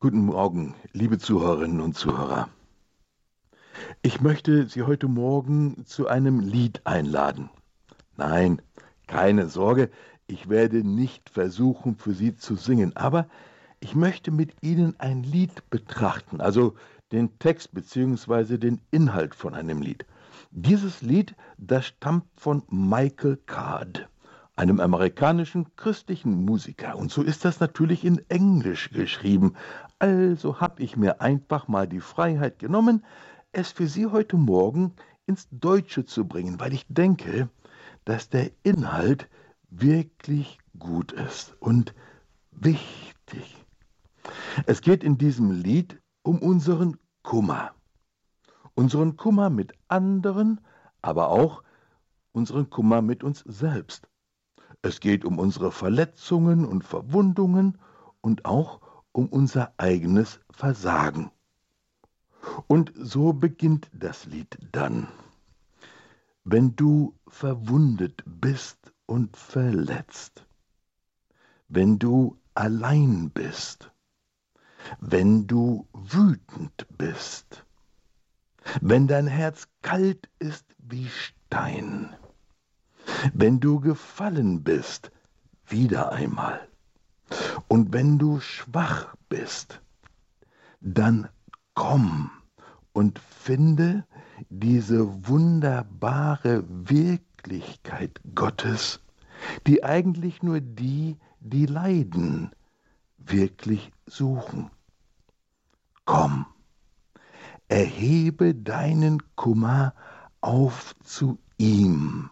Guten Morgen, liebe Zuhörerinnen und Zuhörer. Ich möchte Sie heute Morgen zu einem Lied einladen. Nein, keine Sorge, ich werde nicht versuchen, für Sie zu singen, aber ich möchte mit Ihnen ein Lied betrachten, also den Text bzw. den Inhalt von einem Lied. Dieses Lied, das stammt von Michael Card einem amerikanischen christlichen Musiker. Und so ist das natürlich in Englisch geschrieben. Also habe ich mir einfach mal die Freiheit genommen, es für Sie heute Morgen ins Deutsche zu bringen, weil ich denke, dass der Inhalt wirklich gut ist und wichtig. Es geht in diesem Lied um unseren Kummer. Unseren Kummer mit anderen, aber auch unseren Kummer mit uns selbst. Es geht um unsere Verletzungen und Verwundungen und auch um unser eigenes Versagen. Und so beginnt das Lied dann. Wenn du verwundet bist und verletzt, wenn du allein bist, wenn du wütend bist, wenn dein Herz kalt ist wie Stein, wenn du gefallen bist, wieder einmal. Und wenn du schwach bist, dann komm und finde diese wunderbare Wirklichkeit Gottes, die eigentlich nur die, die leiden, wirklich suchen. Komm, erhebe deinen Kummer auf zu ihm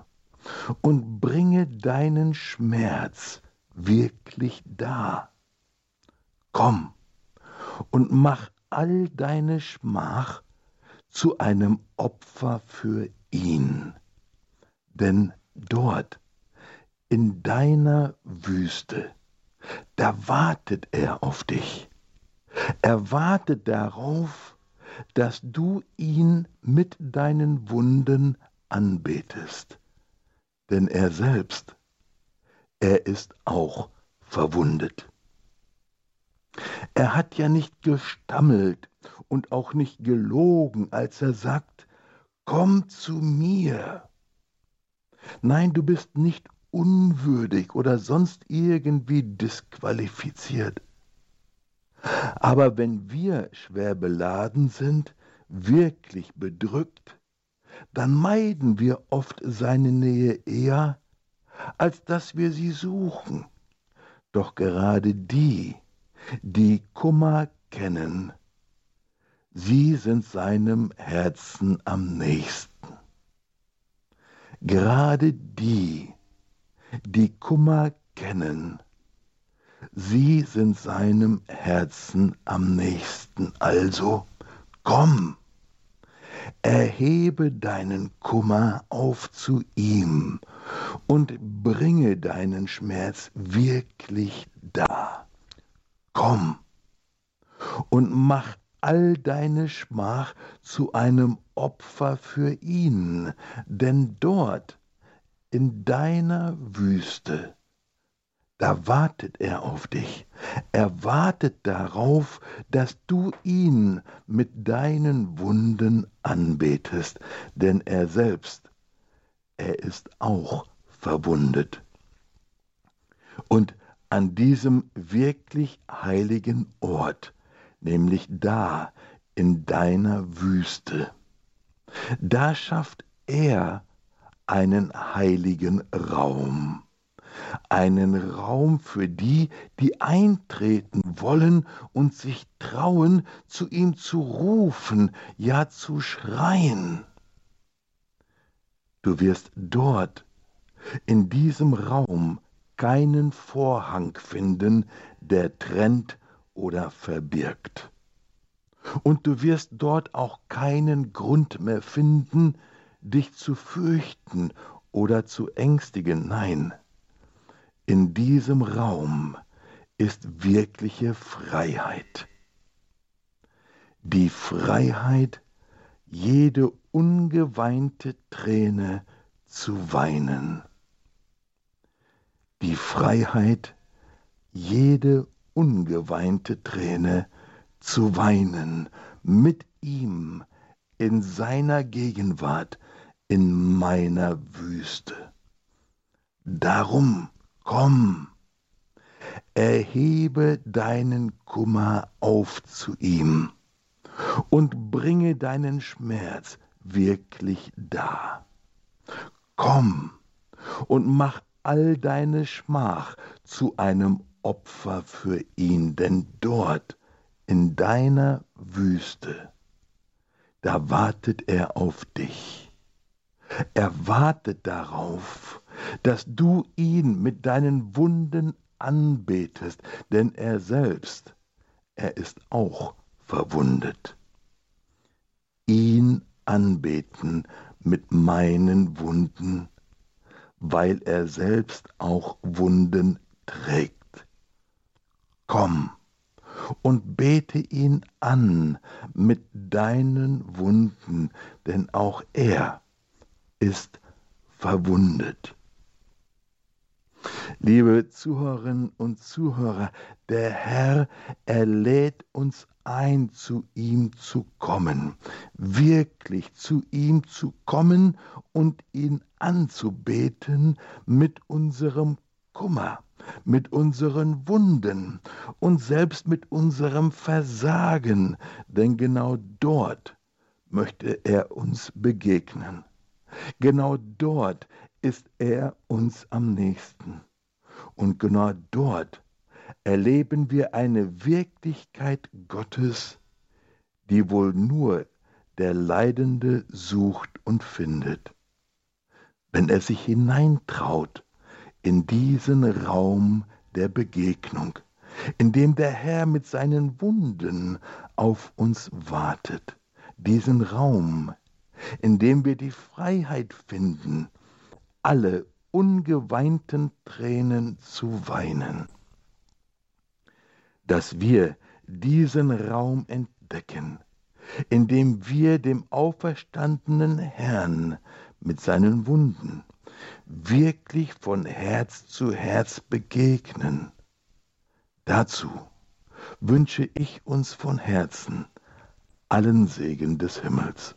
und bringe deinen Schmerz wirklich dar. Komm und mach all deine Schmach zu einem Opfer für ihn, denn dort in deiner Wüste, da wartet er auf dich. Er wartet darauf, dass du ihn mit deinen Wunden anbetest denn er selbst, er ist auch verwundet. Er hat ja nicht gestammelt und auch nicht gelogen, als er sagt, komm zu mir. Nein, du bist nicht unwürdig oder sonst irgendwie disqualifiziert. Aber wenn wir schwer beladen sind, wirklich bedrückt, dann meiden wir oft seine Nähe eher, als dass wir sie suchen. Doch gerade die, die Kummer kennen, sie sind seinem Herzen am nächsten. Gerade die, die Kummer kennen, sie sind seinem Herzen am nächsten. Also, komm, erhebe deinen Kummer auf zu ihm und bringe deinen Schmerz wirklich dar. Komm und mach all deine Schmach zu einem Opfer für ihn, denn dort in deiner Wüste da wartet er auf dich. Er wartet darauf, dass du ihn mit deinen Wunden anbetest, denn er selbst, er ist auch verwundet. Und an diesem wirklich heiligen Ort, nämlich da in deiner Wüste, da schafft er einen heiligen Raum einen Raum für die, die eintreten wollen und sich trauen, zu ihm zu rufen, ja zu schreien. Du wirst dort, in diesem Raum, keinen Vorhang finden, der trennt oder verbirgt. Und du wirst dort auch keinen Grund mehr finden, dich zu fürchten oder zu ängstigen. Nein, in diesem Raum ist wirkliche Freiheit. Die Freiheit, jede ungeweinte Träne zu weinen. Die Freiheit, jede ungeweinte Träne zu weinen mit ihm in seiner Gegenwart in meiner Wüste. Darum komm, erhebe deinen Kummer auf zu ihm und bringe deinen Schmerz wirklich dar. Komm und mach all deine Schmach zu einem Opfer für ihn, denn dort in deiner Wüste, da wartet er auf dich. Er wartet darauf, dass du ihn mit deinen Wunden anbetest, denn er selbst, er ist auch verwundet. Ihn anbeten mit meinen Wunden, weil er selbst auch Wunden trägt. Komm und bete ihn an mit deinen Wunden, denn auch er ist verwundet. Liebe Zuhörerinnen und Zuhörer, der Herr, er lädt uns ein, zu ihm zu kommen, wirklich zu ihm zu kommen und ihn anzubeten mit unserem Kummer, mit unseren Wunden und selbst mit unserem Versagen, denn genau dort möchte er uns begegnen. Genau dort ist er uns am nächsten. Und genau dort erleben wir eine Wirklichkeit Gottes, die wohl nur der Leidende sucht und findet. Wenn er sich hineintraut in diesen Raum der Begegnung, in dem der Herr mit seinen Wunden auf uns wartet, diesen Raum, in dem wir die Freiheit finden, alle ungeweinten Tränen zu weinen. Dass wir diesen Raum entdecken, in dem wir dem auferstandenen Herrn mit seinen Wunden wirklich von Herz zu Herz begegnen. Dazu wünsche ich uns von Herzen allen Segen des Himmels.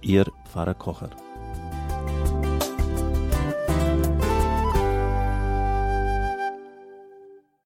Ihr Pfarrer Kocher.